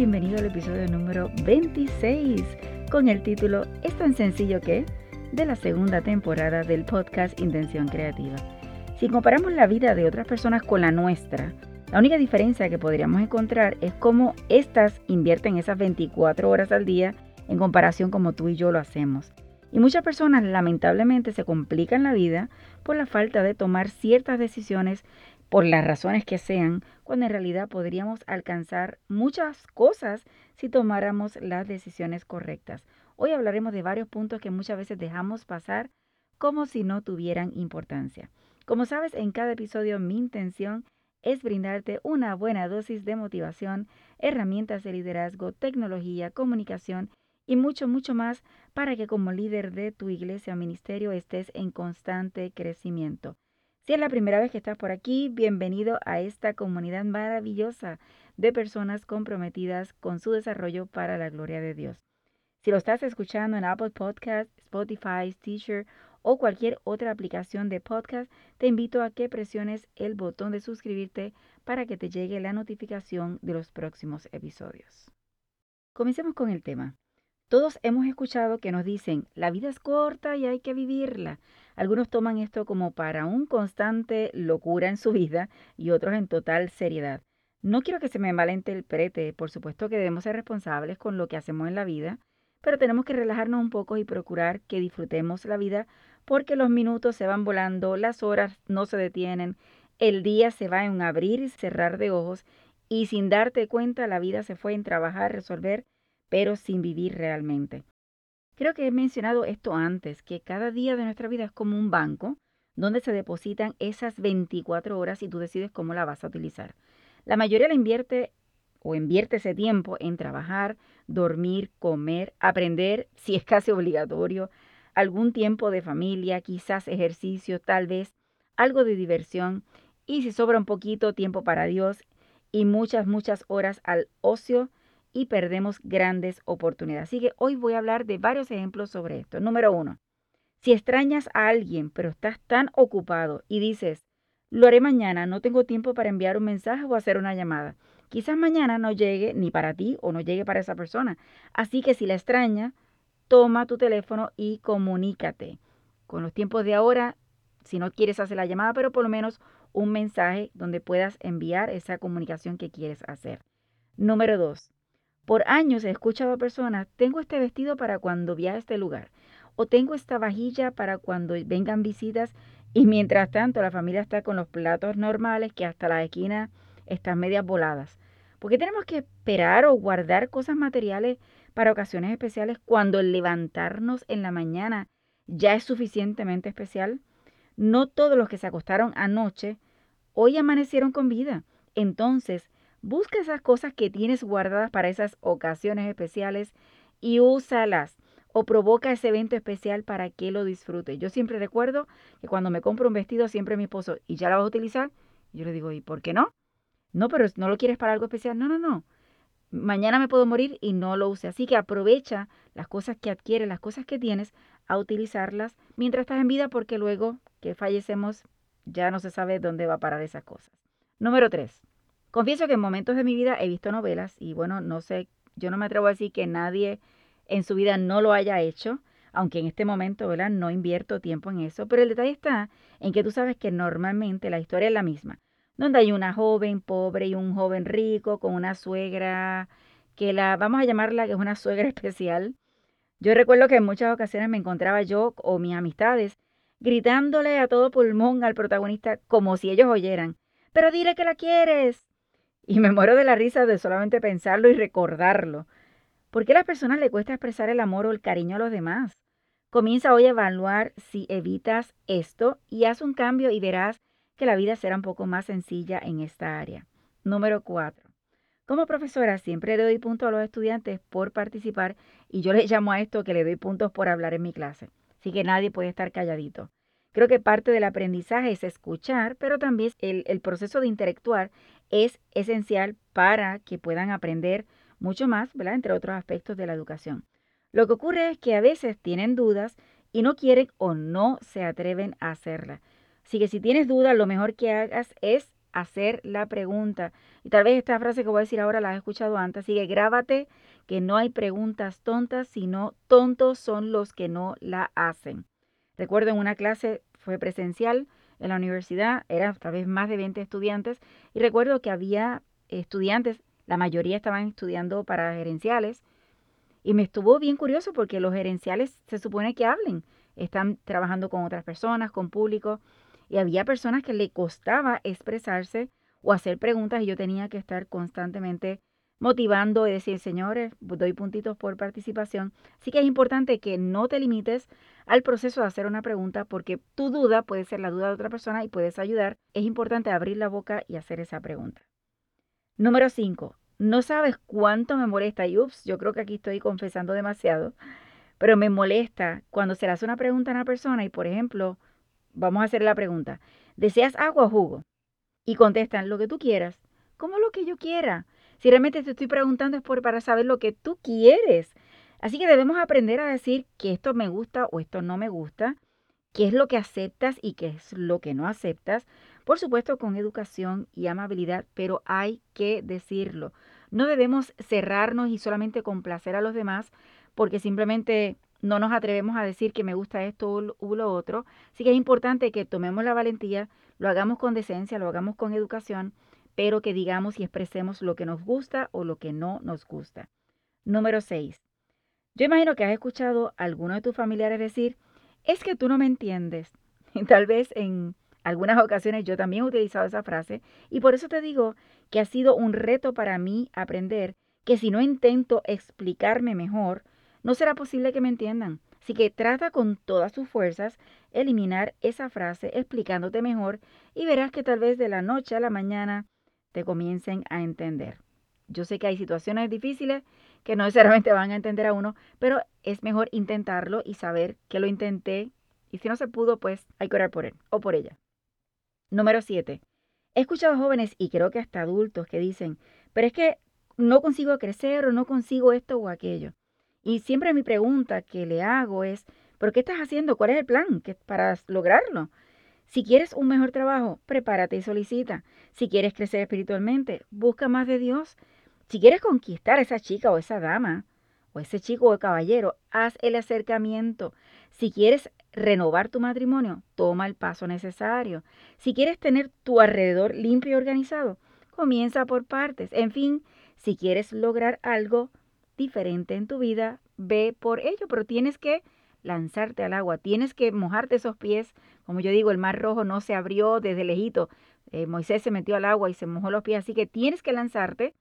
Bienvenido al episodio número 26 con el título Es tan sencillo que de la segunda temporada del podcast Intención Creativa. Si comparamos la vida de otras personas con la nuestra, la única diferencia que podríamos encontrar es cómo éstas invierten esas 24 horas al día en comparación como tú y yo lo hacemos. Y muchas personas lamentablemente se complican la vida por la falta de tomar ciertas decisiones por las razones que sean, cuando en realidad podríamos alcanzar muchas cosas si tomáramos las decisiones correctas. Hoy hablaremos de varios puntos que muchas veces dejamos pasar como si no tuvieran importancia. Como sabes, en cada episodio mi intención es brindarte una buena dosis de motivación, herramientas de liderazgo, tecnología, comunicación y mucho, mucho más para que como líder de tu iglesia o ministerio estés en constante crecimiento. Si es la primera vez que estás por aquí, bienvenido a esta comunidad maravillosa de personas comprometidas con su desarrollo para la gloria de Dios. Si lo estás escuchando en Apple Podcast, Spotify, Stitcher o cualquier otra aplicación de podcast, te invito a que presiones el botón de suscribirte para que te llegue la notificación de los próximos episodios. Comencemos con el tema. Todos hemos escuchado que nos dicen, la vida es corta y hay que vivirla. Algunos toman esto como para un constante locura en su vida y otros en total seriedad. No quiero que se me malinterprete, por supuesto que debemos ser responsables con lo que hacemos en la vida, pero tenemos que relajarnos un poco y procurar que disfrutemos la vida porque los minutos se van volando, las horas no se detienen, el día se va en abrir y cerrar de ojos y sin darte cuenta la vida se fue en trabajar, resolver pero sin vivir realmente. Creo que he mencionado esto antes, que cada día de nuestra vida es como un banco donde se depositan esas 24 horas y tú decides cómo la vas a utilizar. La mayoría la invierte o invierte ese tiempo en trabajar, dormir, comer, aprender, si es casi obligatorio, algún tiempo de familia, quizás ejercicio, tal vez algo de diversión y si sobra un poquito tiempo para Dios y muchas, muchas horas al ocio y perdemos grandes oportunidades. Así que hoy voy a hablar de varios ejemplos sobre esto. Número uno, si extrañas a alguien pero estás tan ocupado y dices, lo haré mañana, no tengo tiempo para enviar un mensaje o hacer una llamada. Quizás mañana no llegue ni para ti o no llegue para esa persona. Así que si la extraña, toma tu teléfono y comunícate. Con los tiempos de ahora, si no quieres hacer la llamada, pero por lo menos un mensaje donde puedas enviar esa comunicación que quieres hacer. Número dos, por años he escuchado a personas, tengo este vestido para cuando viaje a este lugar, o tengo esta vajilla para cuando vengan visitas, y mientras tanto la familia está con los platos normales que hasta la esquina están medias voladas. ¿Por qué tenemos que esperar o guardar cosas materiales para ocasiones especiales cuando el levantarnos en la mañana ya es suficientemente especial? No todos los que se acostaron anoche hoy amanecieron con vida. Entonces, Busca esas cosas que tienes guardadas para esas ocasiones especiales y úsalas o provoca ese evento especial para que lo disfrute. Yo siempre recuerdo que cuando me compro un vestido, siempre mi esposo, ¿y ya la vas a utilizar? yo le digo, ¿y por qué no? No, pero no lo quieres para algo especial. No, no, no. Mañana me puedo morir y no lo use. Así que aprovecha las cosas que adquieres, las cosas que tienes, a utilizarlas mientras estás en vida, porque luego que fallecemos ya no se sabe dónde va a parar esas cosas. Número tres. Confieso que en momentos de mi vida he visto novelas y bueno, no sé, yo no me atrevo a decir que nadie en su vida no lo haya hecho, aunque en este momento, ¿verdad? No invierto tiempo en eso, pero el detalle está en que tú sabes que normalmente la historia es la misma, donde hay una joven pobre y un joven rico con una suegra que la, vamos a llamarla que es una suegra especial. Yo recuerdo que en muchas ocasiones me encontraba yo o mis amistades gritándole a todo pulmón al protagonista como si ellos oyeran, pero dile que la quieres, y me muero de la risa de solamente pensarlo y recordarlo. ¿Por qué a las personas le cuesta expresar el amor o el cariño a los demás? Comienza hoy a evaluar si evitas esto y haz un cambio y verás que la vida será un poco más sencilla en esta área. Número 4. Como profesora siempre le doy puntos a los estudiantes por participar y yo les llamo a esto que le doy puntos por hablar en mi clase. Así que nadie puede estar calladito. Creo que parte del aprendizaje es escuchar, pero también el, proceso de interactuar es esencial para que puedan aprender mucho más, ¿verdad? Entre otros aspectos de la educación. Lo que ocurre es que a veces tienen dudas y no quieren o no se atreven a hacerla. Así que si tienes dudas, lo mejor que hagas es hacer la pregunta. Y tal vez esta frase que voy a decir ahora la has escuchado antes, así que grábate que no hay preguntas tontas, sino tontos son los que no la hacen. Recuerdo en una clase, fue presencial en la universidad, eran tal vez más de 20 estudiantes, y recuerdo que había estudiantes, la mayoría estaban estudiando para gerenciales, y me estuvo bien curioso porque los gerenciales se supone que hablen, están trabajando con otras personas, con público, y había personas que le costaba expresarse o hacer preguntas y yo tenía que estar constantemente motivando y decir, señores, doy puntitos por participación. Así que es importante que no te limites al proceso de hacer una pregunta porque tu duda puede ser la duda de otra persona y puedes ayudar. Es importante abrir la boca y hacer esa pregunta. Número 5. No sabes cuánto me molesta. Y ups, yo creo que aquí estoy confesando demasiado. Pero me molesta cuando se le hace una pregunta a una persona y, por ejemplo, vamos a hacer la pregunta. ¿Deseas agua o jugo? Y contestan lo que tú quieras. ¿Cómo lo que yo quiera? Si realmente te estoy preguntando es por, para saber lo que tú quieres. Así que debemos aprender a decir que esto me gusta o esto no me gusta, qué es lo que aceptas y qué es lo que no aceptas. Por supuesto, con educación y amabilidad, pero hay que decirlo. No debemos cerrarnos y solamente complacer a los demás porque simplemente no nos atrevemos a decir que me gusta esto o lo otro. Así que es importante que tomemos la valentía, lo hagamos con decencia, lo hagamos con educación pero que digamos y expresemos lo que nos gusta o lo que no nos gusta. Número 6. Yo imagino que has escuchado a alguno de tus familiares decir, es que tú no me entiendes. Y tal vez en algunas ocasiones yo también he utilizado esa frase y por eso te digo que ha sido un reto para mí aprender que si no intento explicarme mejor, no será posible que me entiendan. Así que trata con todas tus fuerzas eliminar esa frase explicándote mejor y verás que tal vez de la noche a la mañana te comiencen a entender. Yo sé que hay situaciones difíciles que no necesariamente van a entender a uno, pero es mejor intentarlo y saber que lo intenté y si no se pudo, pues hay que orar por él o por ella. Número 7. He escuchado jóvenes y creo que hasta adultos que dicen, pero es que no consigo crecer o no consigo esto o aquello. Y siempre mi pregunta que le hago es, ¿pero qué estás haciendo? ¿Cuál es el plan para lograrlo? Si quieres un mejor trabajo, prepárate y solicita. Si quieres crecer espiritualmente, busca más de Dios. Si quieres conquistar a esa chica o esa dama, o ese chico o caballero, haz el acercamiento. Si quieres renovar tu matrimonio, toma el paso necesario. Si quieres tener tu alrededor limpio y organizado, comienza por partes. En fin, si quieres lograr algo diferente en tu vida, ve por ello, pero tienes que lanzarte al agua, tienes que mojarte esos pies como yo digo, el mar rojo no se abrió desde lejito. Eh, Moisés se metió al agua y se mojó los pies, así que tienes que lanzarte,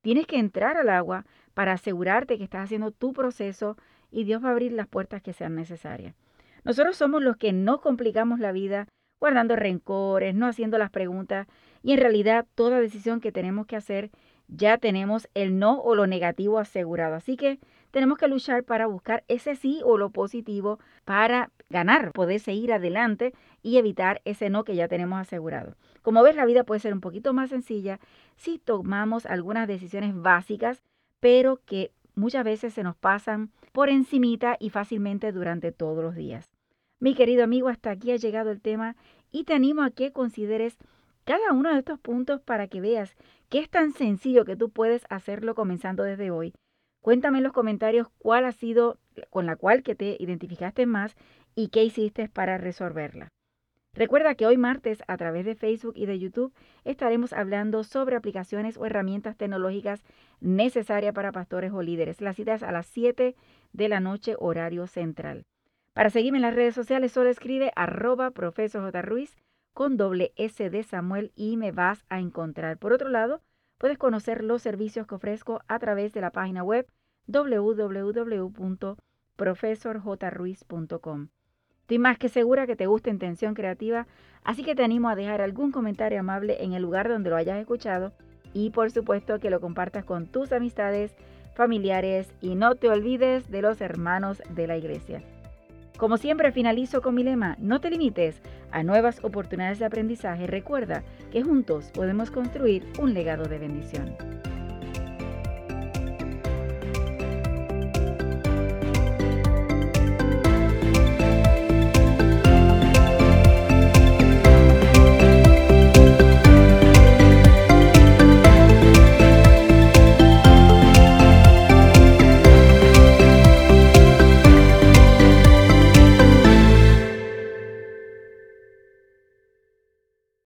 tienes que entrar al agua para asegurarte que estás haciendo tu proceso y Dios va a abrir las puertas que sean necesarias. Nosotros somos los que no complicamos la vida guardando rencores, no haciendo las preguntas y en realidad toda decisión que tenemos que hacer ya tenemos el no o lo negativo asegurado. Así que tenemos que luchar para buscar ese sí o lo positivo para ganar, poder seguir adelante y evitar ese no que ya tenemos asegurado. Como ves, la vida puede ser un poquito más sencilla si tomamos algunas decisiones básicas, pero que muchas veces se nos pasan por encimita y fácilmente durante todos los días. Mi querido amigo, hasta aquí ha llegado el tema y te animo a que consideres cada uno de estos puntos para que veas que es tan sencillo que tú puedes hacerlo comenzando desde hoy. Cuéntame en los comentarios cuál ha sido con la cual que te identificaste más y qué hiciste para resolverla. Recuerda que hoy martes a través de Facebook y de YouTube estaremos hablando sobre aplicaciones o herramientas tecnológicas necesarias para pastores o líderes. La cita es a las 7 de la noche horario central. Para seguirme en las redes sociales solo escribe arroba profesor J. Ruiz con doble S de Samuel y me vas a encontrar. Por otro lado, puedes conocer los servicios que ofrezco a través de la página web www.profesorjruiz.com. Estoy más que segura que te gusta Intención Creativa, así que te animo a dejar algún comentario amable en el lugar donde lo hayas escuchado y por supuesto que lo compartas con tus amistades, familiares y no te olvides de los hermanos de la iglesia. Como siempre finalizo con mi lema, no te limites a nuevas oportunidades de aprendizaje. Recuerda que juntos podemos construir un legado de bendición.